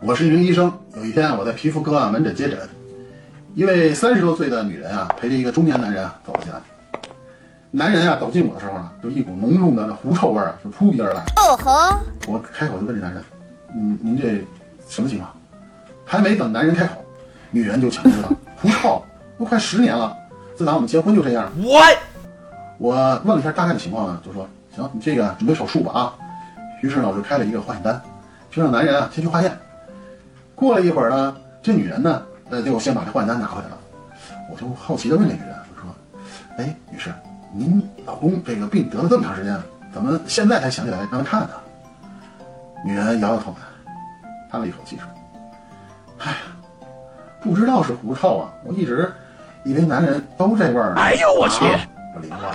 我是一名医生。有一天，我在皮肤科啊门诊接诊，一位三十多岁的女人啊，陪着一个中年男人啊走了进来。男人啊走近我的时候呢，就一股浓重的那狐臭味儿啊就扑鼻而来。哦吼，我开口就问这男人：“嗯，您这什么情况？”还没等男人开口，女人就抢着了：“ 狐臭，都快十年了，自打我们结婚就这样。”我问了一下大概的情况呢，就说：“行，你这个准备手术吧啊。”于是呢，我就开了一个化验单，就让男人啊先去化验。过了一会儿呢，这女人呢，呃，就先把这化验单拿回来了。我就好奇的问这女人，我说：“哎，女士，您老公这个病得了这么长时间了，怎么现在才想起来让他看呢？”女人摇摇头，叹了一口气说：“哎呀，不知道是狐臭啊，我一直以为男人都这味儿呢。”哎呦我去啊我灵了。